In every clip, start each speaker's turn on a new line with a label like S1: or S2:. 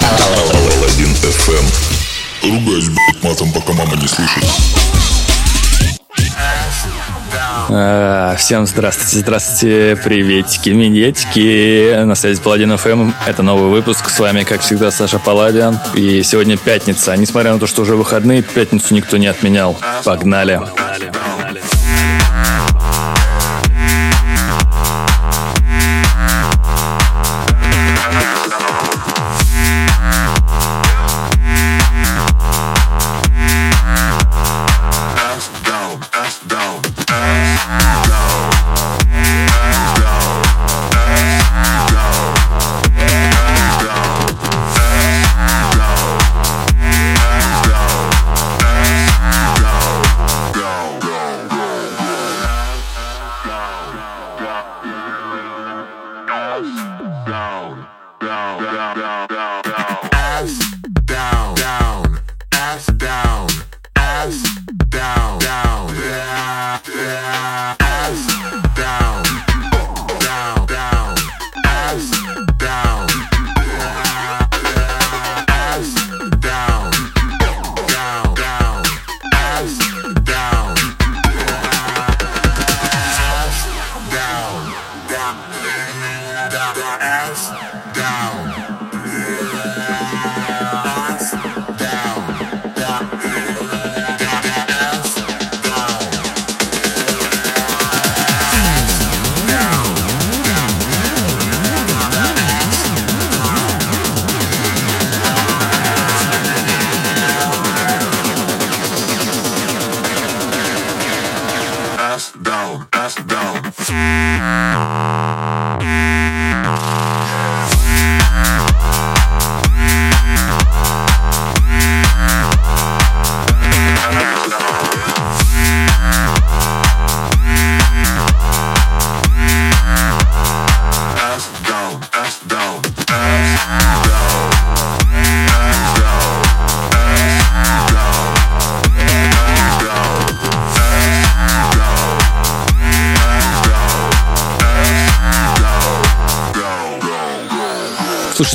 S1: Алладин FM. Ругаюсь, блядь, матом, пока мама не слышит.
S2: А, Всем здравствуйте, здравствуйте, приветики, минетики. На связи Паладин ФМ. Это новый выпуск. С вами, как всегда, Саша Паладин. И сегодня пятница. Несмотря на то, что уже выходные, пятницу никто не отменял. Погнали.
S1: Ass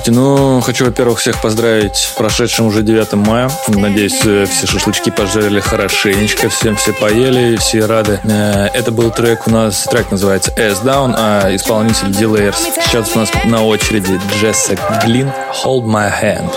S2: Слушайте, ну, хочу, во-первых, всех поздравить с прошедшим уже 9 мая. Надеюсь, э, все шашлычки пожарили хорошенечко, всем все поели, все рады. Э, Это был трек у нас, трек называется S Down, а исполнитель Delayers. Сейчас у нас на очереди Джессик Глин, Hold My Hand.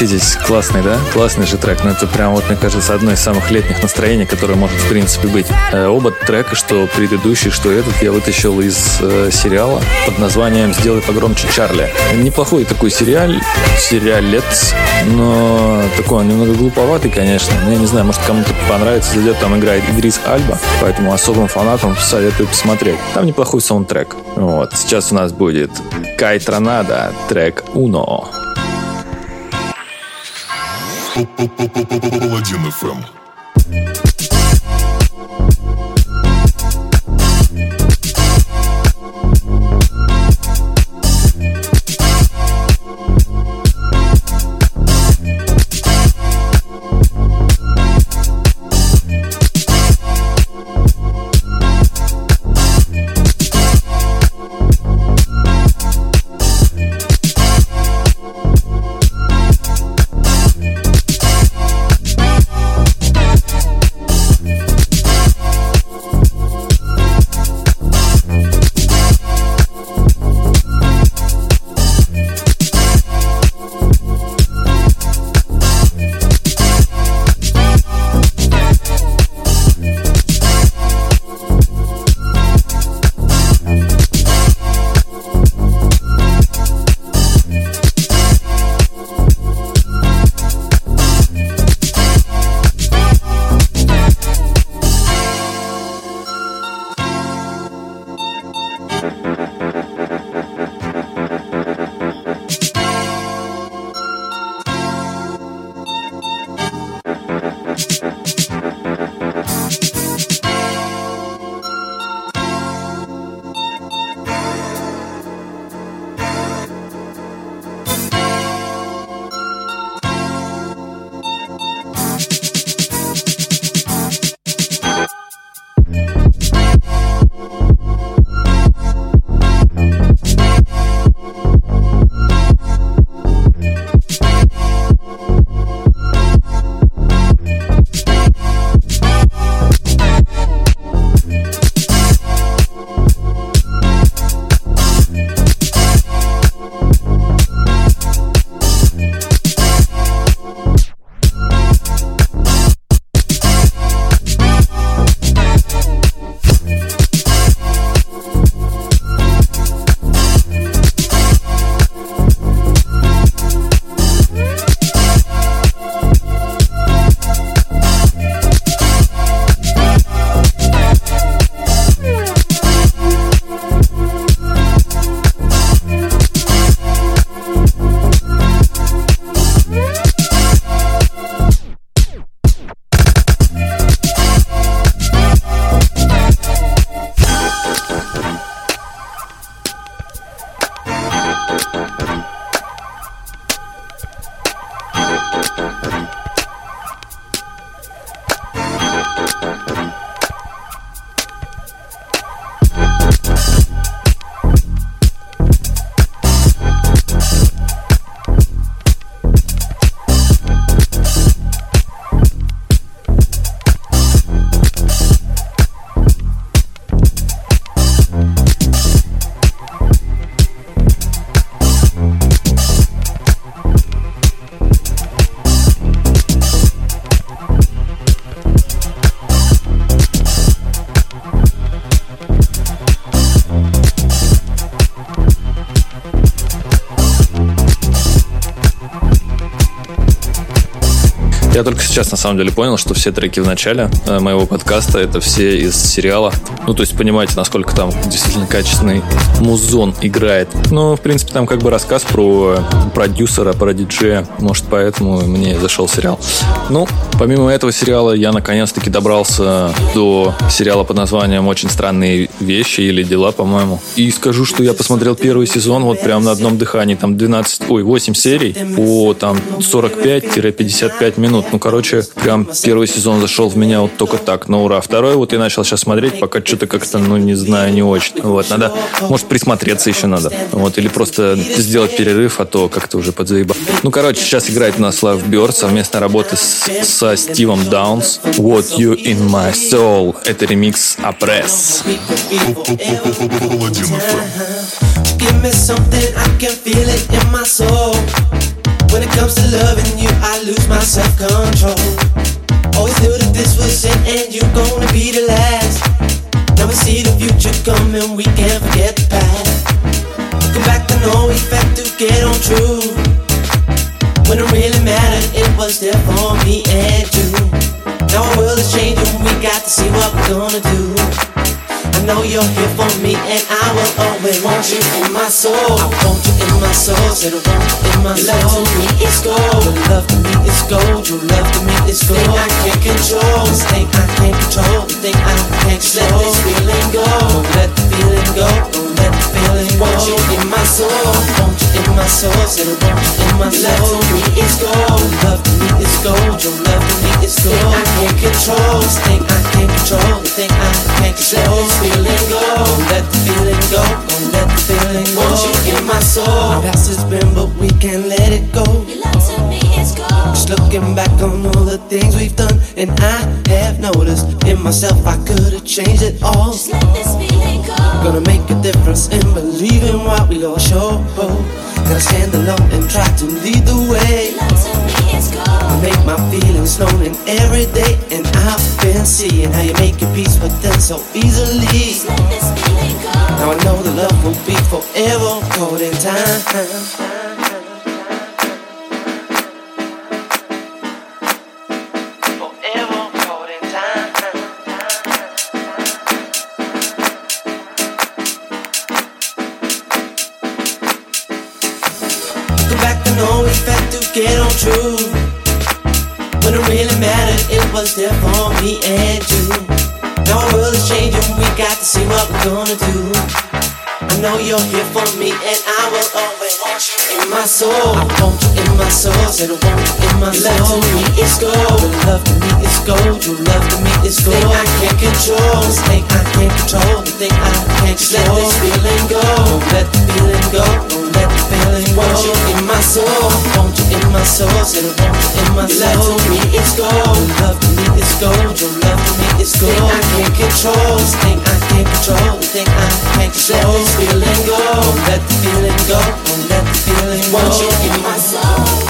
S2: Согласитесь, классный, да? Классный же трек. Ну это прям вот, мне кажется, одно из самых летних настроений, которое может, в принципе, быть. Э, оба трека, что предыдущий, что этот, я вытащил из э, сериала под названием «Сделай погромче Чарли». Неплохой такой сериал, сериалец, но такой он немного глуповатый, конечно. Ну, я не знаю, может, кому-то понравится, зайдет, там играет Идрис Альба, поэтому особым фанатам советую посмотреть. Там неплохой саундтрек. Вот, сейчас у нас будет Кай Тронада, трек «Уно».
S1: Паладин FM.
S2: Сейчас на самом деле понял, что все треки в начале э, моего подкаста это все из сериала. Ну, то есть понимаете, насколько там действительно качественный музон играет. Ну, в принципе, там как бы рассказ про продюсера, про диджея. Может, поэтому мне зашел сериал. Ну, помимо этого сериала, я наконец-таки добрался до сериала под названием «Очень странные вещи» или «Дела», по-моему. И скажу, что я посмотрел первый сезон вот прям на одном дыхании. Там 12, ой, 8 серий по там 45-55 минут. Ну, короче, прям первый сезон зашел в меня вот только так, на ура. Второй вот я начал сейчас смотреть, пока что-то как-то, ну, не знаю, не очень. Вот, надо, может, присмотреться еще надо. Вот, или просто сделать перерыв, а то как-то уже подзаебал. Ну, короче, сейчас играет у нас Love Bird, совместная работа с, со Стивом Даунс. What You In My Soul. Это ремикс evil
S1: every time.
S3: Give me something I can feel it in my soul. When it comes to loving you, I lose my self control. Always knew that this was it, and you're gonna be the last. Now we see the future coming, we can't forget the past. Looking back, I know we had to get on true. When it really mattered, it was there for me and you. Now our world is changing, we got to see what we're gonna do. Know you're here for me, and I will always want you in my soul. I want you in my soul, said I want you in my soul. Love to me is gold, your love to me is gold, your love to me is gold. Thing I can't control, this thing I can't control, the thing I can't control. Let this feeling go, don't let the feeling go, don't let the feeling go. Want you in my soul, My soul, in my soul. Love to me is gold, your love to me is gold, your love to me is gold. Thing I can't control, this thing I can't control, the thing I can't control. This feeling go, let the feeling go, let the feeling go. Want you in my soul. Our past has been, but we can't let it go. Just looking back on all the things we've done, and I have noticed in myself I could have changed it all.
S4: Just let this feeling go.
S3: Gonna make a difference in believing what we all show. Gotta stand alone and try to lead the way.
S4: Love to me is
S3: I make my feelings known in every day, and I've been seeing how you make your peace with them so easily.
S4: Just let this feeling go.
S3: Now I know the love will be forever caught in time. Had to get on true. When it really mattered, it was there for me and you. Now our world is changing, we got to see what we're gonna do. I know you're here for me, and I will always want you in my soul. I want you in my soul, said I want you in my soul. Love to me is gold, your love to me is gold, your love to me is gold. Thing I can't control, this thing I can't control, the thing I can't control. Let this feeling go, don't let the feeling go, the feeling. Want you in my soul, want you in my soul, said I want you in my soul. Love to me is gold, your love to me is gold, your love to me is gold. Thing I can't control, this thing I can't control, the thing I can't control. Let this feeling go, don't let the feeling go, don't let the feeling go. Want you in my soul.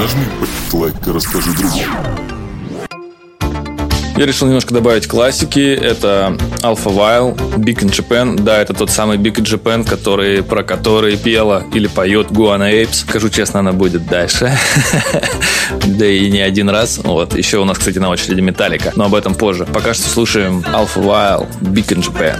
S1: Нажми лайк и расскажи другим.
S2: Я решил немножко добавить классики. Это Alpha While, Big in Japan. Да, это тот самый Big in Japan, который, про который пела или поет Guana Apes. Скажу честно, она будет дальше. Да и не один раз. Вот. Еще у нас, кстати, на очереди Металлика. Но об этом позже. Пока что слушаем Alpha While, Big in Japan.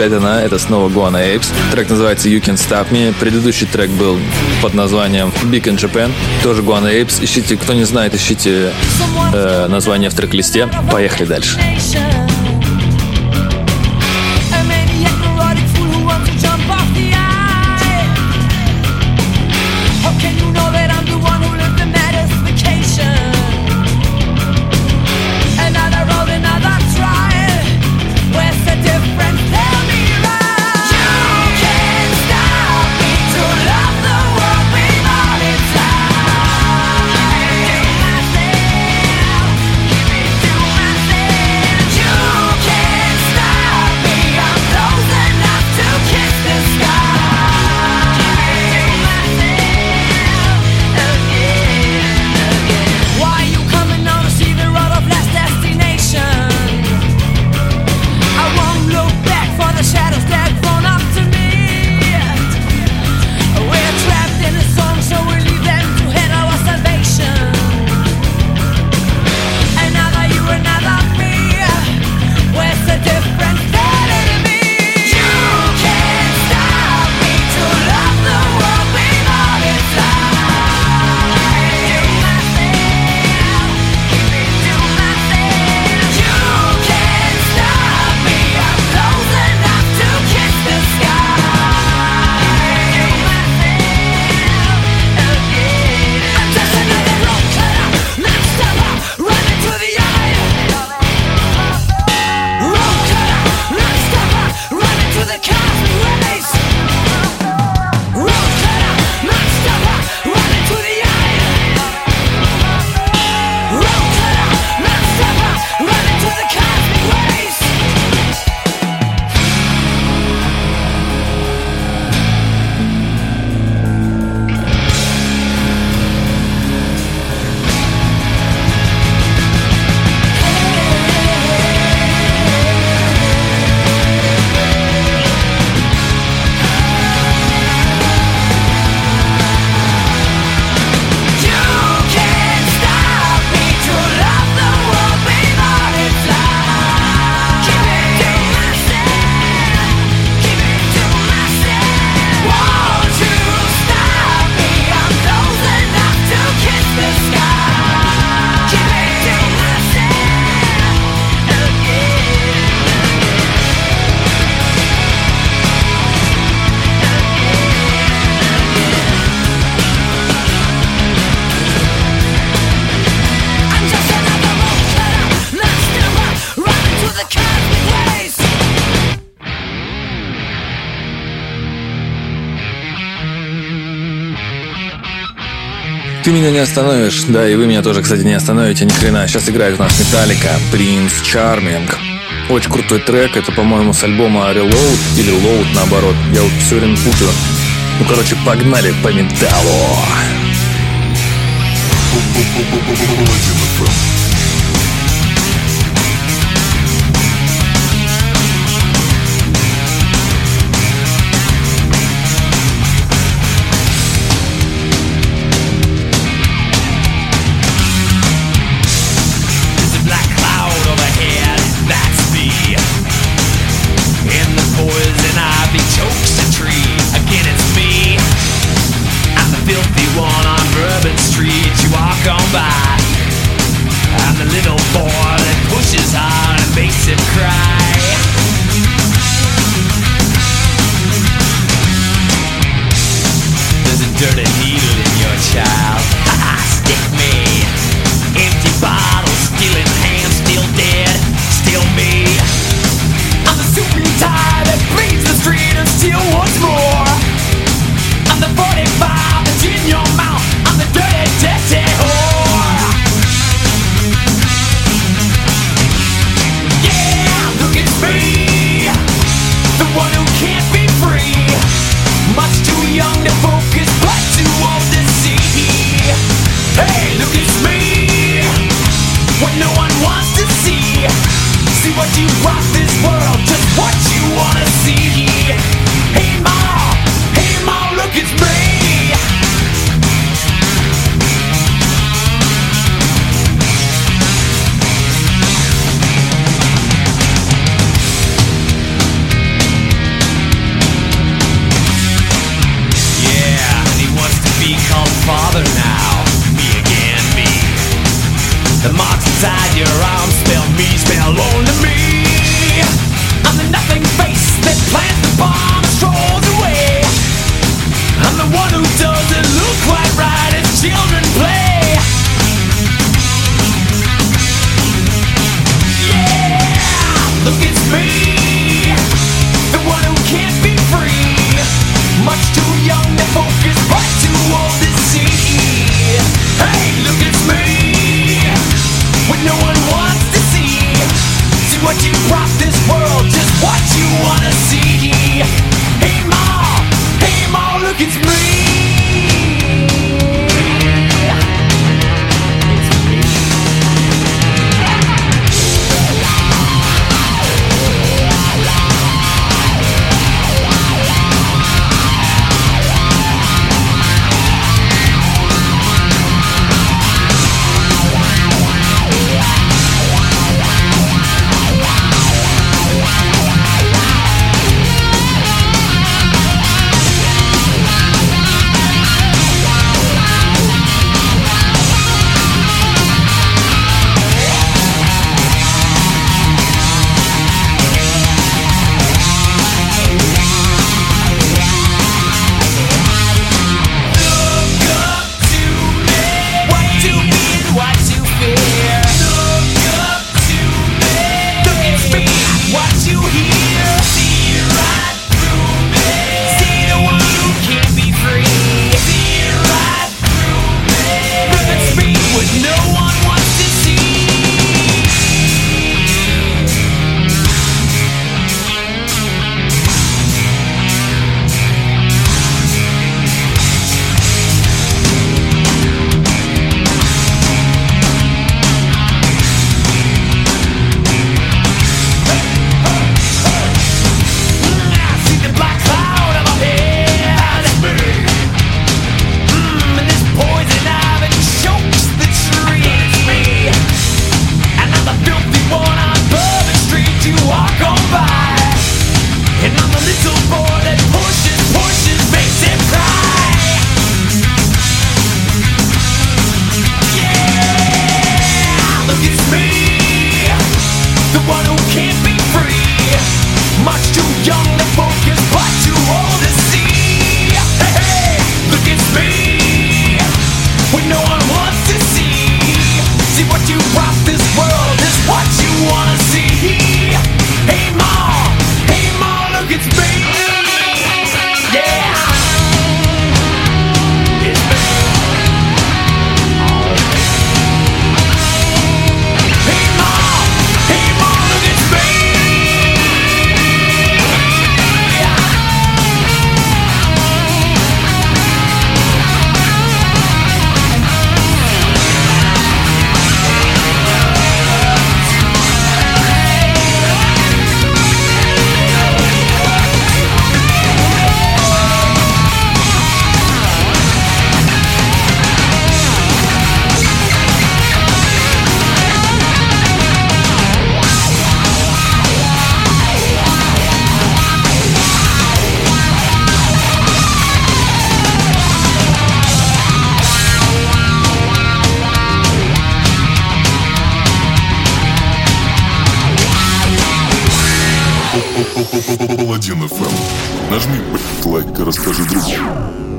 S5: опять она, это снова Guana Apes. Трек называется You Can Stop Me. Предыдущий трек был под названием Big in Japan, тоже Guana Apes. Ищите, кто не знает, ищите э, название в трек-листе. Поехали дальше. Ты меня не остановишь. Да, и вы меня тоже, кстати, не остановите ни хрена. Сейчас играет у нас Металлика, Принц Чарминг. Очень крутой трек, это, по-моему, с альбома Reload или Load, наоборот. Я вот все время путаю. Ну, короче, погнали по металлу.
S6: Паладин FM.
S1: Нажми, лайк и расскажи другу.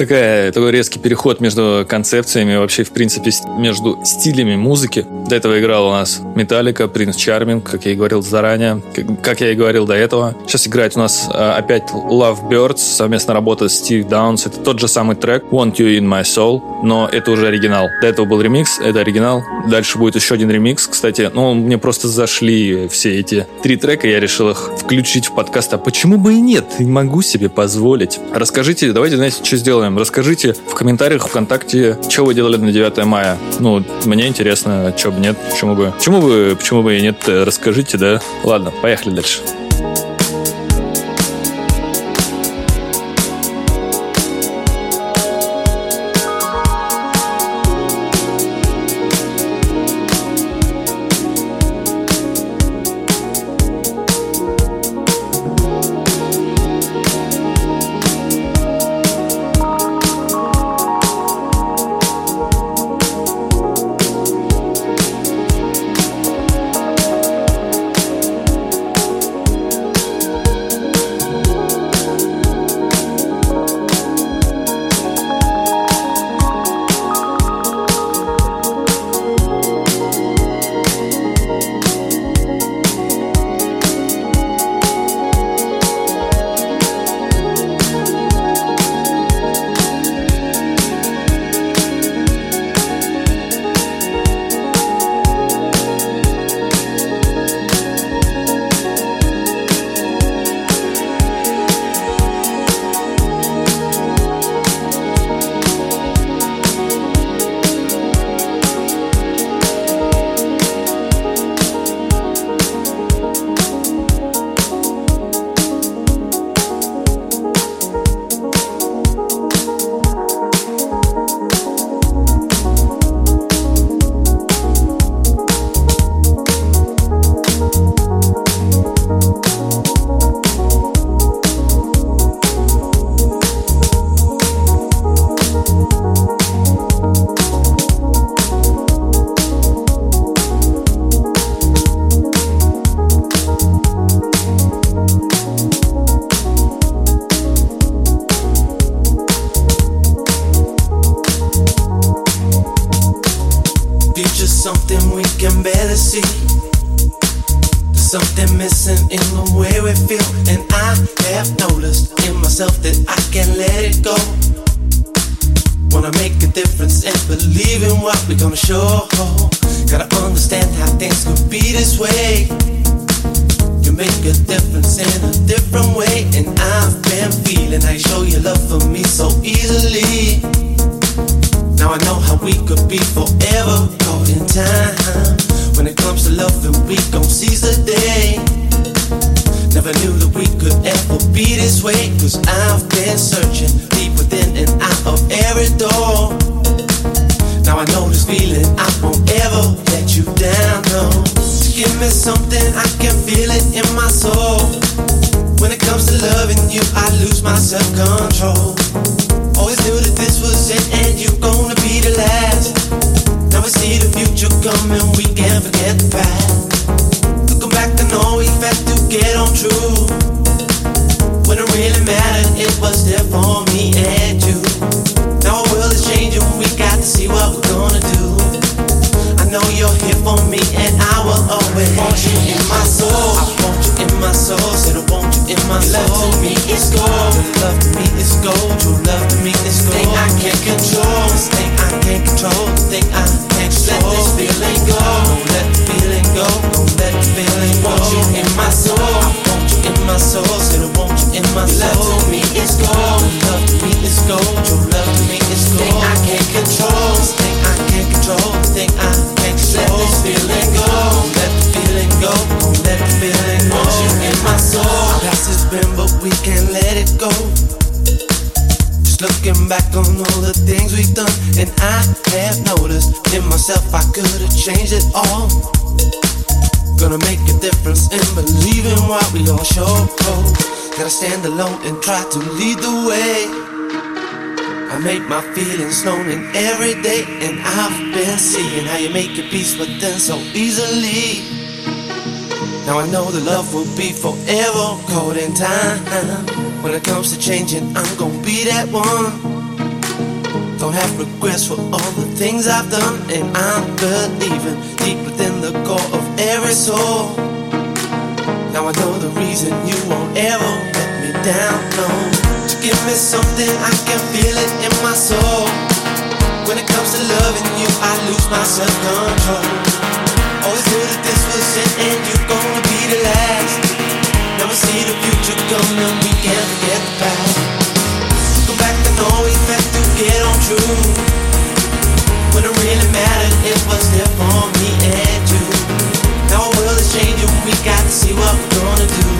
S2: Такая, такой резкий переход между концепциями, вообще, в принципе, между стилями музыки. До этого играл у нас Металлика, Принц Чарминг, как я и говорил заранее, как, как я и говорил до этого. Сейчас играет у нас а, опять Love Birds, совместная работа с Стив Даунс. Это тот же самый трек Want You In My Soul, но это уже оригинал. До этого был ремикс, это оригинал. Дальше будет еще один ремикс, кстати. Ну, мне просто зашли все эти три трека, я решил их включить в подкаст. А почему бы и нет? Не могу себе позволить. Расскажите, давайте, знаете, что сделаем? Расскажите в комментариях ВКонтакте, что вы делали на 9 мая. Ну, мне интересно, что бы нет, почему бы, почему бы, почему бы и нет, э, расскажите, да? Ладно, поехали дальше.
S3: Back on all the things we've done, and I have noticed in myself I could have changed it all. Gonna make a difference in what we all show. Gotta stand alone and try to lead the way. I make my feelings known in every day, and I've been seeing how you make your peace with them so easily. Now I know the love will be forever caught in time. When it comes to changing, I'm gonna be that one. Don't have regrets for all the things I've done, and I'm believing deep within the core of every soul. Now I know the reason you won't ever let me down, no. To give me something, I can feel it in my soul. When it comes to loving you, I lose my self control. Always knew that this was it, and you're gonna be the last. Never see the future coming, we can't forget the past. True. When it really mattered, it was there for me and you. Now our world is changing, we got to see what we're gonna do.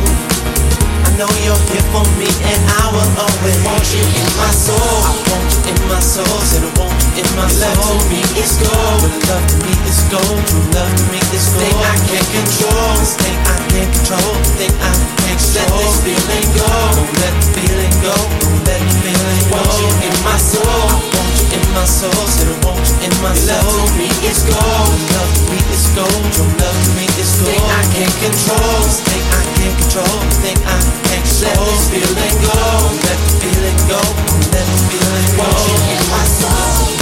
S3: I know you're here for me, and I will always want you in my soul. I want you in my soul, said I want you in my soul. Love to me is gold, love to me is gold. True love to me is gold. Thing I can't control, this thing I can't control, thing I can't control. Let this feeling go, don't let the feeling go, don't let the feeling go. Want you in my soul, I want you in my soul, said I want you in my soul. Love to me is gold, love to me is gold. True love to me is gold. Thing I can't control, thing I can't control, thing I can't control. Let this feeling go, let the feeling go, let the feeling go. Want you in my soul.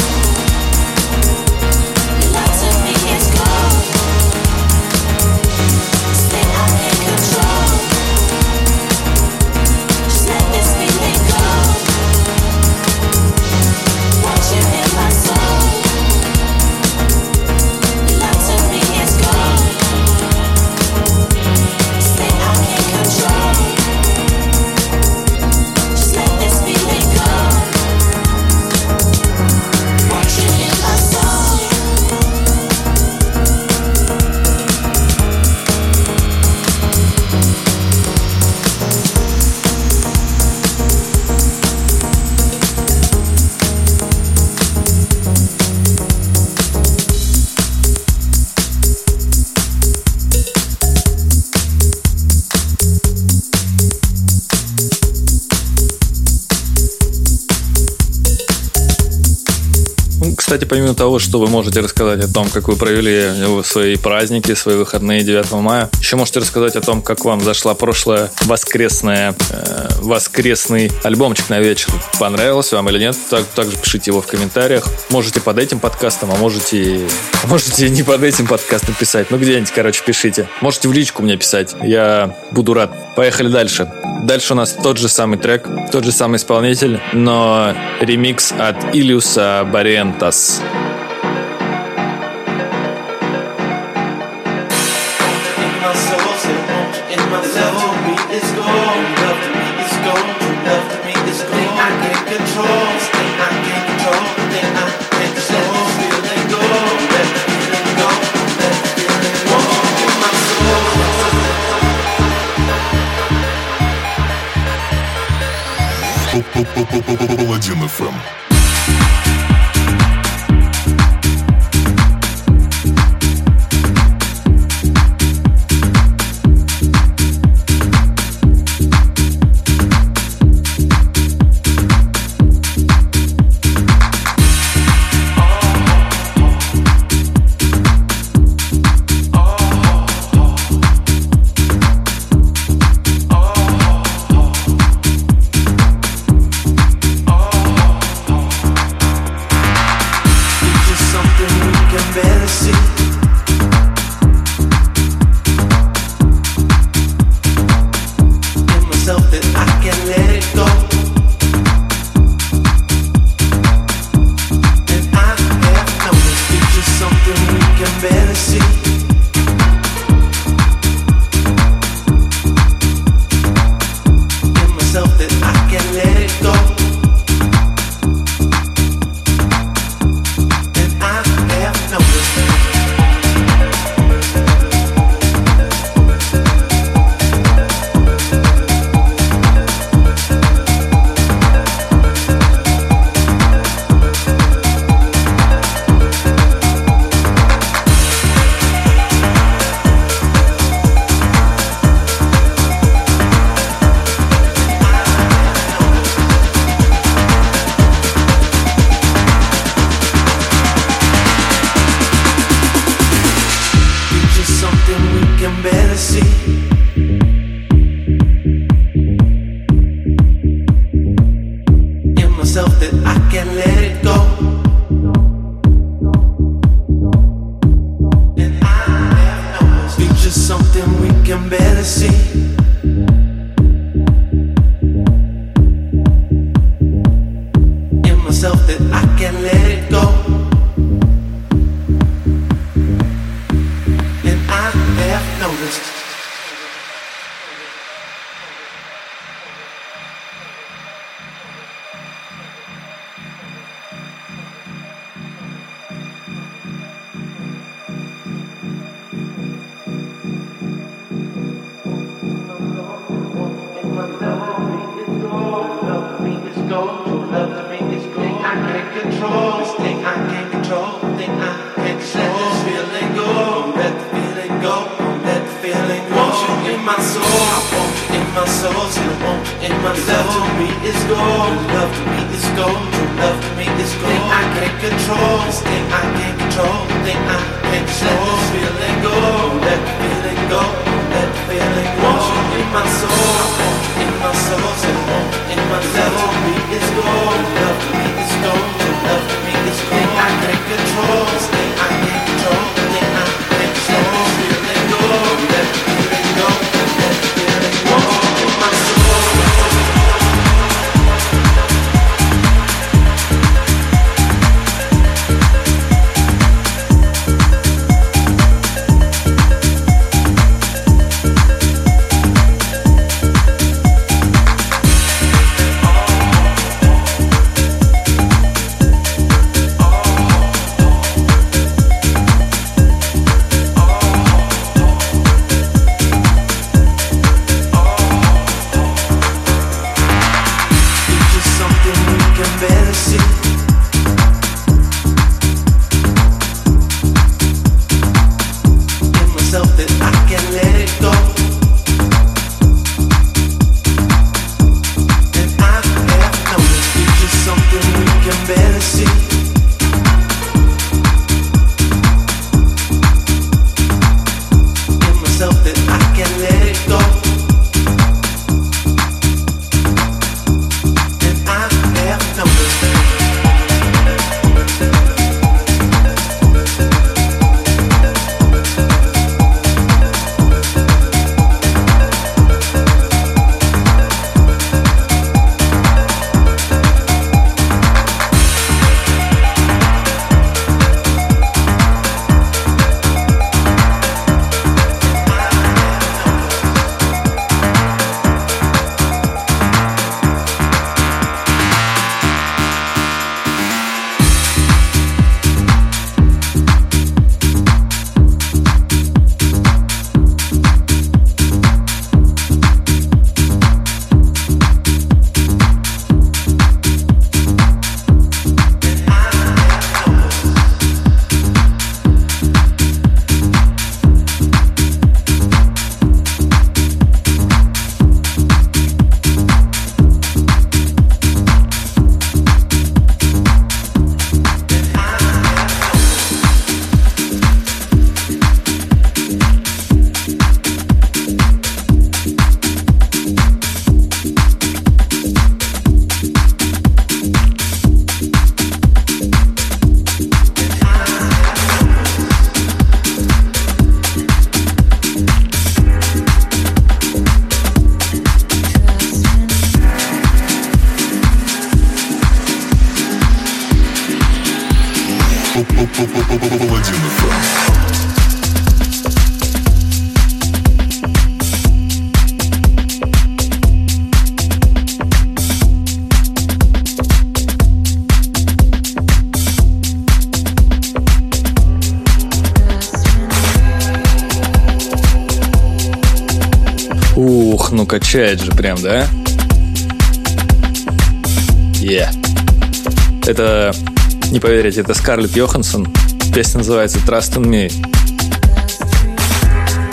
S2: помимо того, что вы можете рассказать о том, как вы провели свои праздники, свои выходные 9 мая, еще можете рассказать о том, как вам зашла прошлая воскресная, э, воскресный альбомчик на вечер. Понравилось вам или нет? Так, также пишите его в комментариях. Можете под этим подкастом, а можете, а можете не под этим подкастом писать. Ну, где-нибудь, короче, пишите. Можете в личку мне писать. Я буду рад. Поехали дальше. Дальше у нас тот же самый трек, тот же самый исполнитель, но ремикс от Илиуса Барентас.
S1: Паладин
S3: ФМ. I can't. Let this feeling go, let the feeling go, let the feeling go. Won't you be my soul?
S2: Качает же прям, да? Yeah. Это, не поверите, это Скарлетт Йоханссон. Песня называется Trust in Me.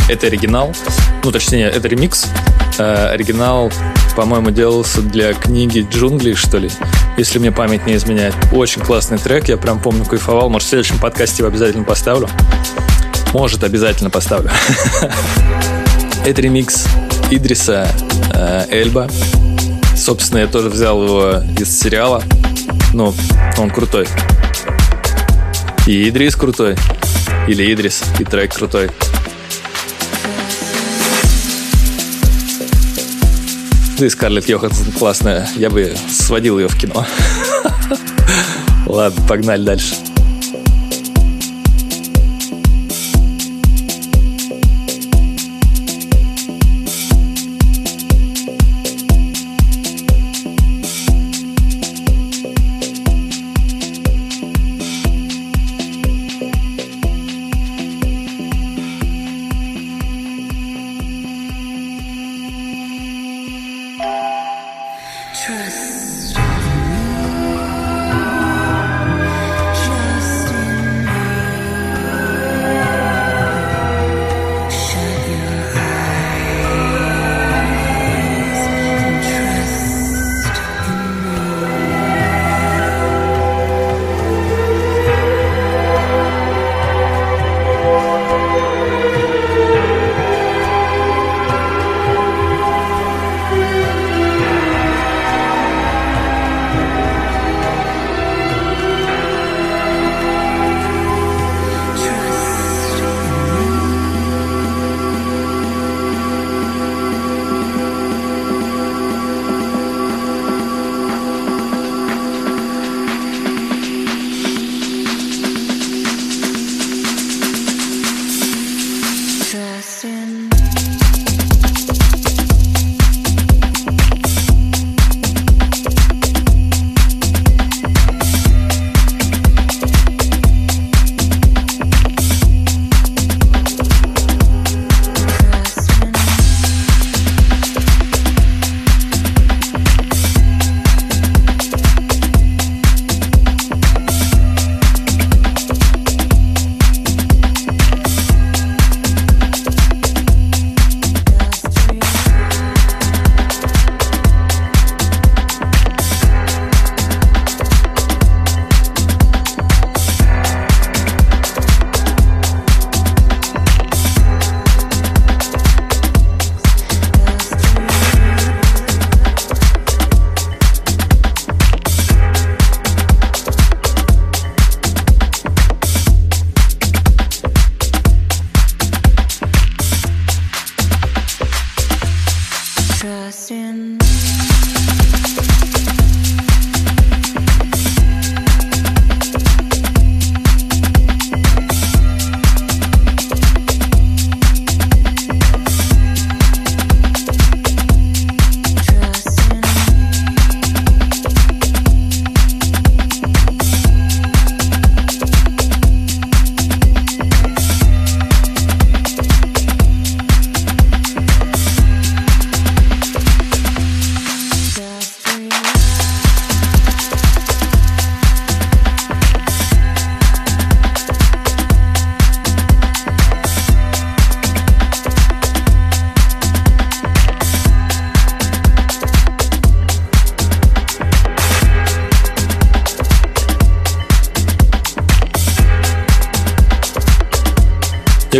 S2: Это оригинал. Ну, точнее, это ремикс. Э, оригинал, по-моему, делался для книги «Джунгли», что ли. Если мне память не изменяет. Очень классный трек, я прям помню, кайфовал. Может, в следующем подкасте его обязательно поставлю. Может, обязательно поставлю. Это ремикс Идриса э, Эльба. Собственно, я тоже взял его из сериала. Ну, он крутой. И Идрис крутой. Или Идрис, и трек крутой. Да и Скарлетт Йоханссон классная. Я бы сводил ее в кино. Ладно, погнали дальше.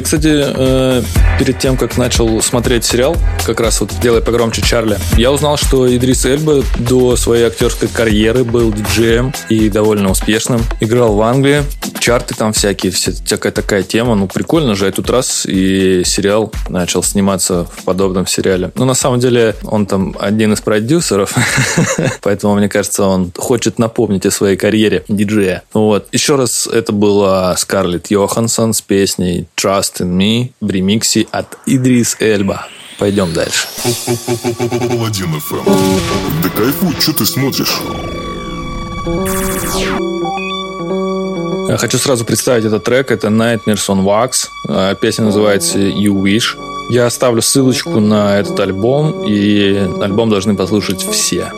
S2: Кстати, э, перед тем, как начал смотреть сериал, как раз вот «Делай погромче Чарли», я узнал, что Идрис Эльба до своей актерской карьеры был диджеем и довольно успешным. Играл в Англии, чарты там всякие, вся, всякая такая тема. Ну, прикольно же, и тут раз и сериал начал сниматься в подобном сериале. Ну, на самом деле, он там один из продюсеров, поэтому, мне кажется, он хочет напомнить о своей карьере диджея. Вот. Еще раз, это была Скарлетт Йоханссон с песней Trust in Me в ремиксе от Идрис Эльба. Пойдем дальше.
S1: FM. Да кайфуй, что ты смотришь?
S2: Я хочу сразу представить этот трек. Это Nightmares on Wax. Э, Песня называется You Wish. Я оставлю ссылочку на этот альбом, и альбом должны послушать все.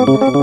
S2: Кстати,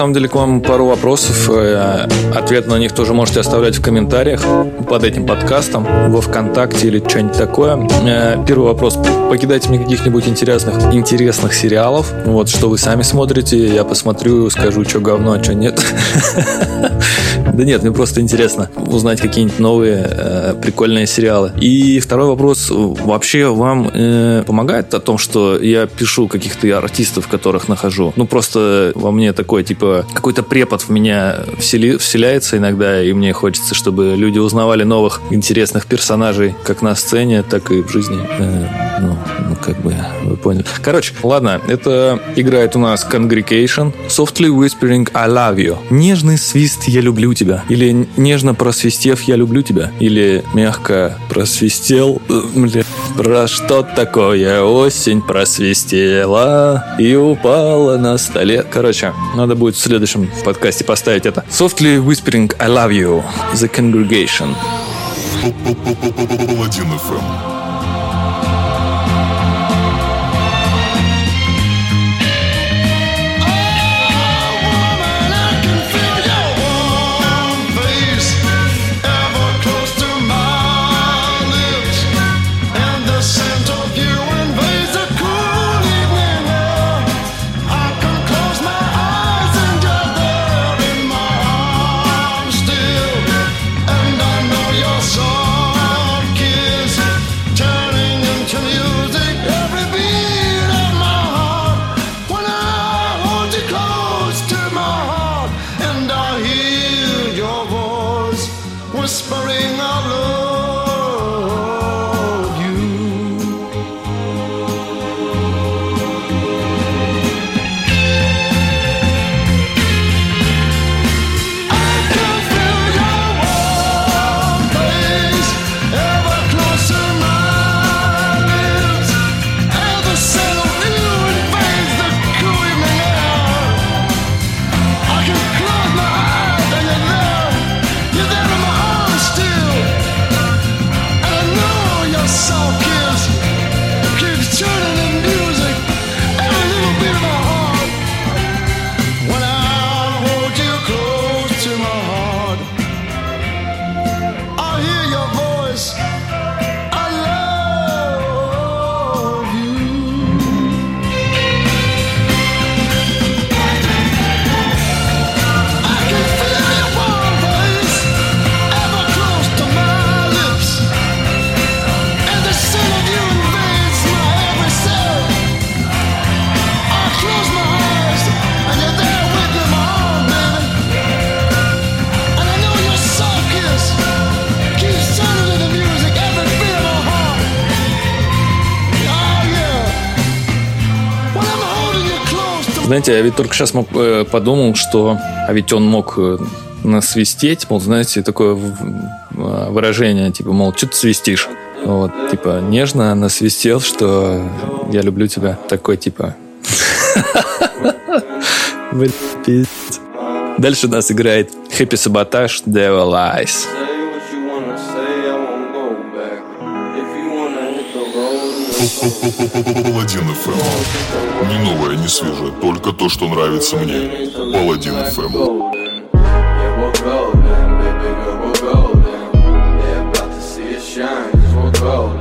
S2: самом деле к вам пару вопросов. Э, Ответ на них тоже можете оставлять в комментариях под этим подкастом во ВКонтакте или что-нибудь такое. Э, Первый вопрос. Покидайте мне каких-нибудь интересных, интересных сериалов. Вот, что вы сами смотрите. Я посмотрю, скажу, что говно, а что нет. Да нет, мне просто интересно узнать какие-нибудь новые э, прикольные сериалы. И второй вопрос. Вообще вам э, помогает о том, что я пишу каких-то артистов, которых нахожу? Ну, просто во мне такой, типа, какой-то препод в меня всели- вселяется иногда, и мне хочется, чтобы люди узнавали новых интересных персонажей, как на сцене, так и в жизни. Э, ну, ну, как бы, вы поняли. Короче, ладно, это играет у нас Congregation. Softly Whispering I Love You. Нежный свист «Я люблю тебя». Или нежно просвистев «Я люблю тебя». Или мягко просвистел. э, Бля, про что такое осень просвистела и упала на столе. Короче, надо будет в следующем подкасте поставить это. Softly Whispering I Love You. The Congregation.
S1: Паладин FM.
S2: знаете, я ведь только сейчас э, подумал, что... А ведь он мог э, насвистеть, мол, знаете, такое э, выражение, типа, мол, что ты свистишь? Вот, типа, нежно насвистел, что я люблю тебя. Такой, типа... Дальше у нас играет Happy Sabotage Devil Eyes.
S1: Паладин ФМ. Не новое, не свежее, только то, что нравится мне. Паладин ФМ.
S7: Golden, baby girl, we're golden. They're about to see us shine, cause we're golden.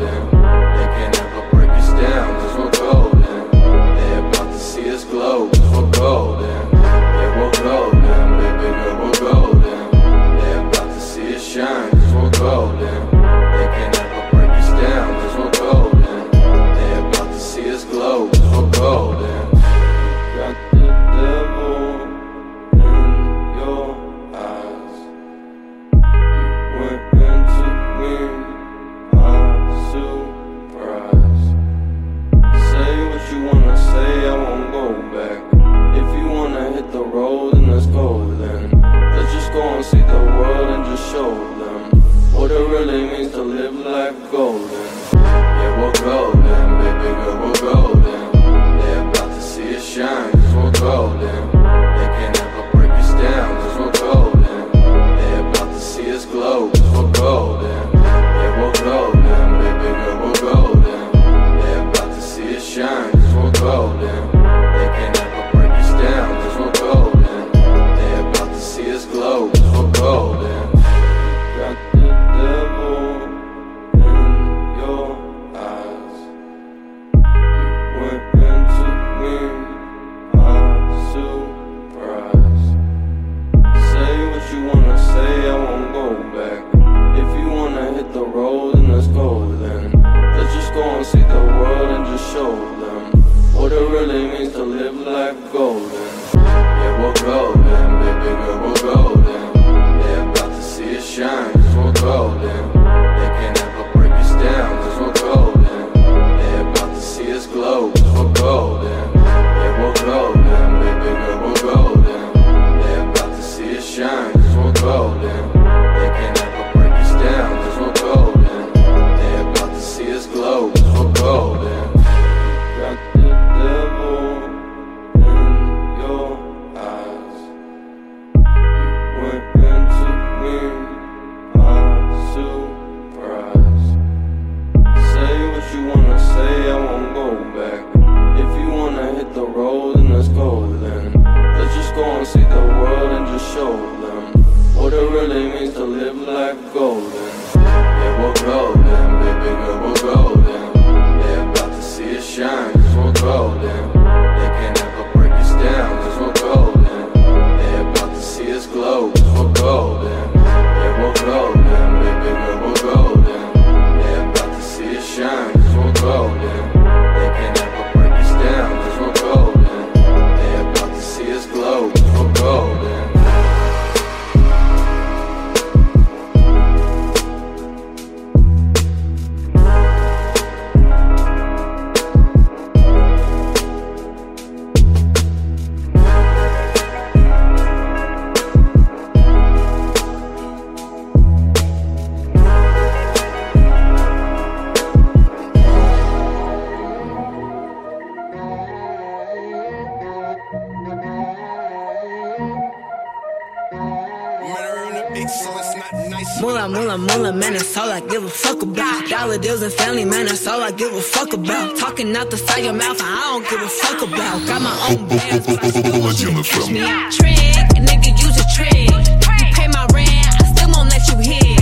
S8: all I give a fuck about. Dollar deals and family, man, that's all I give a fuck about. Talking out the side of your mouth, I don't give a fuck about. Got my own bands, but I still want you to catch me. Trick, nigga, use a trick. You pay my rent, I still won't let you hit.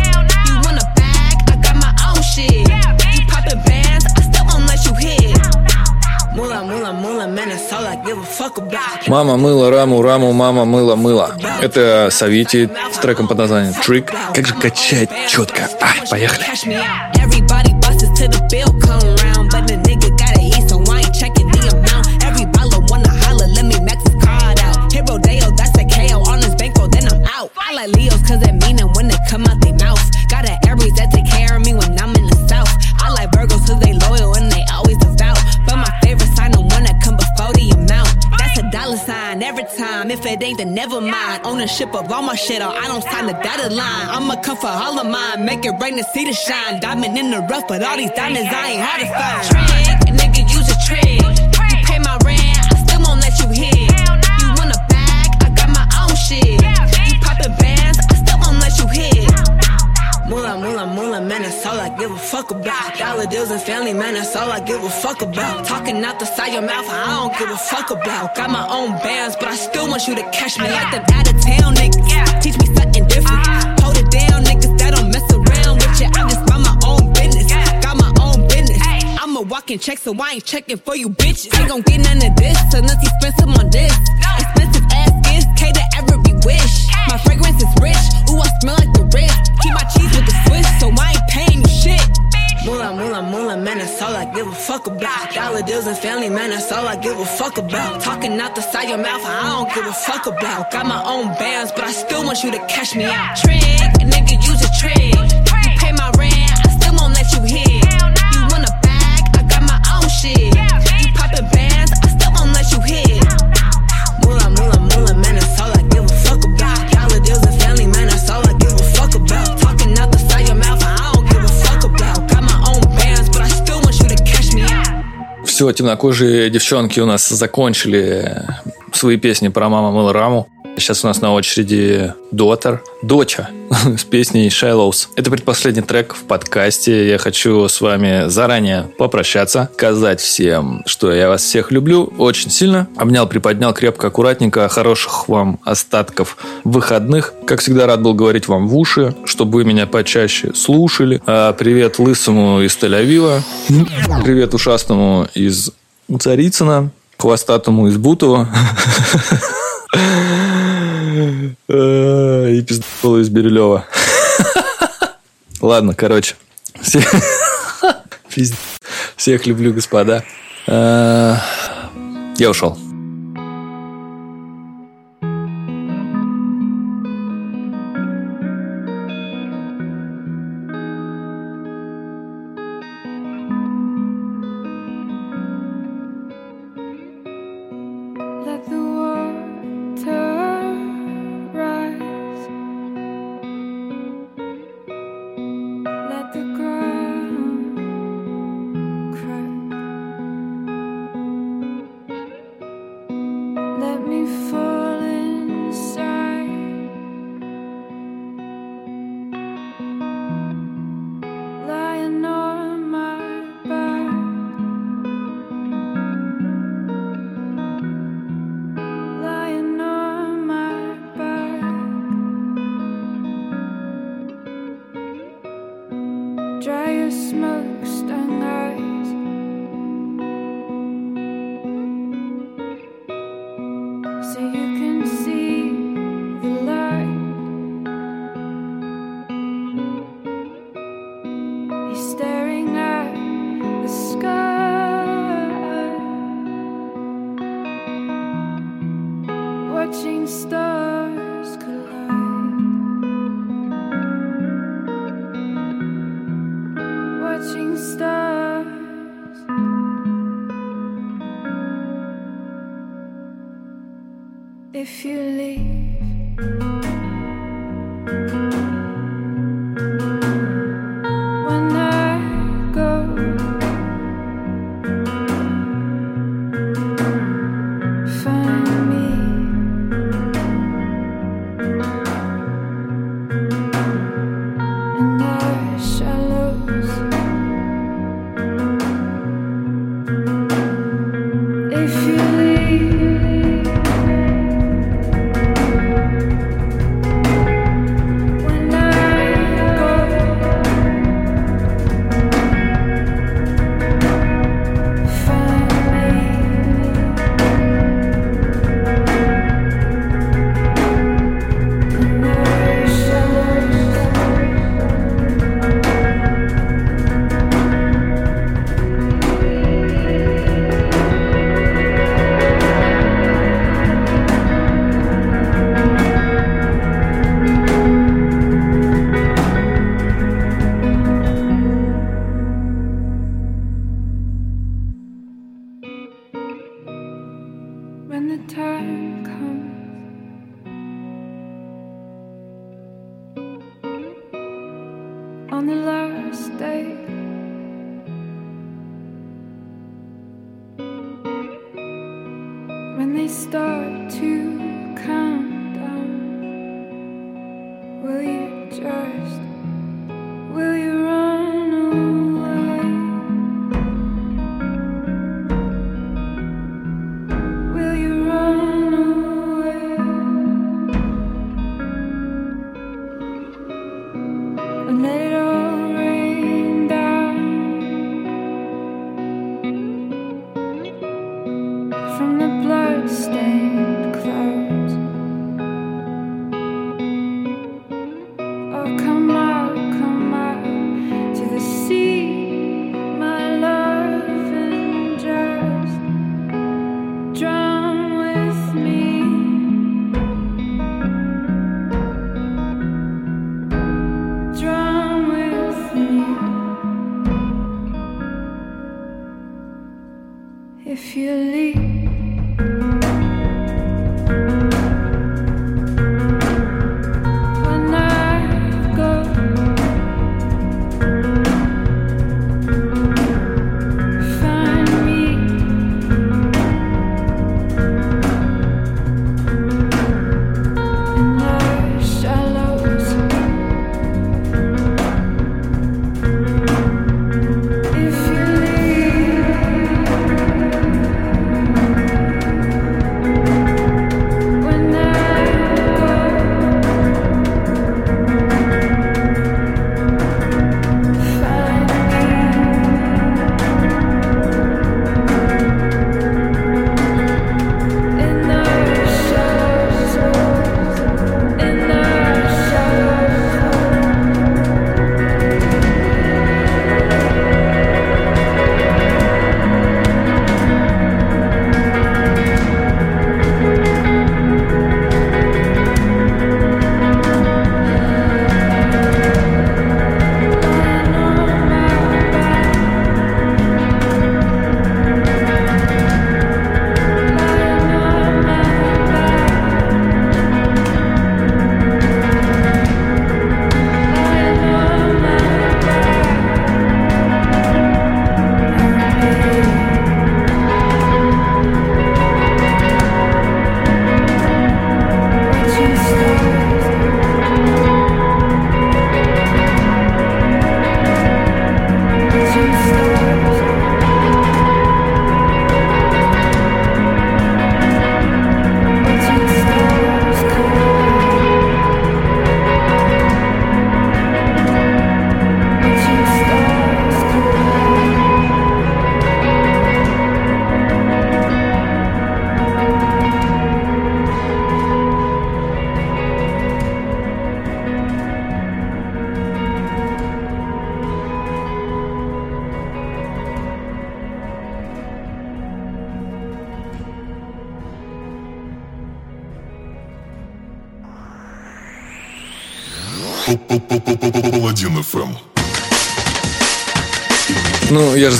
S8: You want a bag, I got my own shit. You poppin' bands, I still won't let you hit. Мула, мула, мула, man, that's all I give a fuck about.
S2: Мама мыла раму, раму мама мыла мыла. Это советит с треком под названием Trick. Как же качать четко. А, поехали.
S8: It ain't, then never mind. Ownership of all my shit, or I don't sign the dotted line. I'ma come for all of mine, make it rain to see the shine. Diamond in the rough, but all these diamonds I ain't hard to find. Fuck about. Dollar deals and family, man, that's all I give a fuck about. Talking out the side of your mouth, I don't give a fuck about. Got my own bands, but I still want you to catch me like them out of town niggas. Teach me something different. Hold it down, niggas that don't mess around with you. I just mind my own business. Got my own business. I'm a walking check, so I ain't checking for you bitches. Ain't gon' get none of this unless he spend some on this. Expensive ass gifts, cater every wish. My fragrance is rich, deals and family, man, that's all I give a fuck about. Talking out the side your mouth, I don't give a fuck about. Got my own bands, but I still want you to cash me out. Trick, nigga, use a trick.
S2: Все, темнокожие девчонки у нас закончили свои песни про мама мыла раму. Сейчас у нас на очереди Дотер, Доча с песней Shallows. Это предпоследний трек в подкасте. Я хочу с вами заранее попрощаться, сказать всем, что я вас всех люблю очень сильно. Обнял, приподнял крепко, аккуратненько. Хороших вам остатков выходных. Как всегда, рад был говорить вам в уши, чтобы вы меня почаще слушали. А, Привет лысому из Тель-Авива. Привет ушастому из Царицына. Хвостатому из Бутова. Э, И пиздолу из Бирюлева. Ладно, короче. Всех люблю, господа. Э, Я ушел.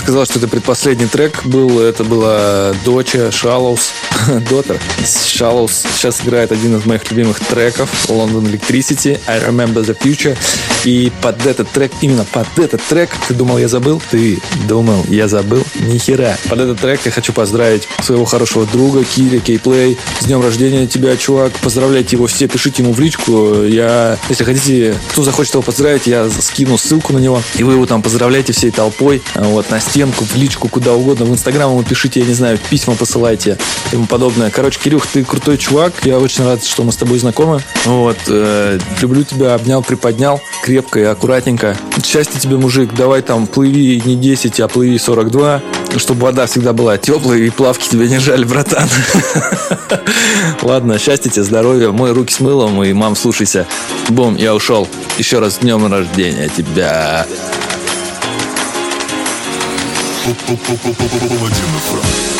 S2: Сказал, что это предпоследний трек был. Это была Доча Shallows. Дотер Shallows сейчас играет один из моих любимых треков London Electricity I Remember the Future. И под этот трек, именно под этот трек, ты думал, я забыл? Ты думал, я забыл? Ни хера. Под этот трек я хочу поздравить своего хорошего друга Кири Кейплей. С днем рождения тебя, чувак. Поздравляйте его все, пишите ему в личку. Я, если хотите, кто захочет его поздравить, я скину ссылку на него. И вы его там поздравляйте всей толпой. Вот, на стенку, в личку, куда угодно. В Инстаграм ему пишите, я не знаю, письма посылайте тому подобное. Короче, Кирюх, ты крутой чувак. Я очень рад, что мы с тобой знакомы. Вот, э, люблю тебя, обнял, приподнял. Крепко и аккуратненько. Счастья тебе, мужик. Давай там плыви не 10, а плыви 42. Чтобы вода всегда была теплой и плавки тебя не жали, братан. Ладно, счастья тебе, здоровья. Мой руки с мылом и мам, слушайся. Бум, я ушел. Еще раз с днем рождения тебя.
S5: Паладин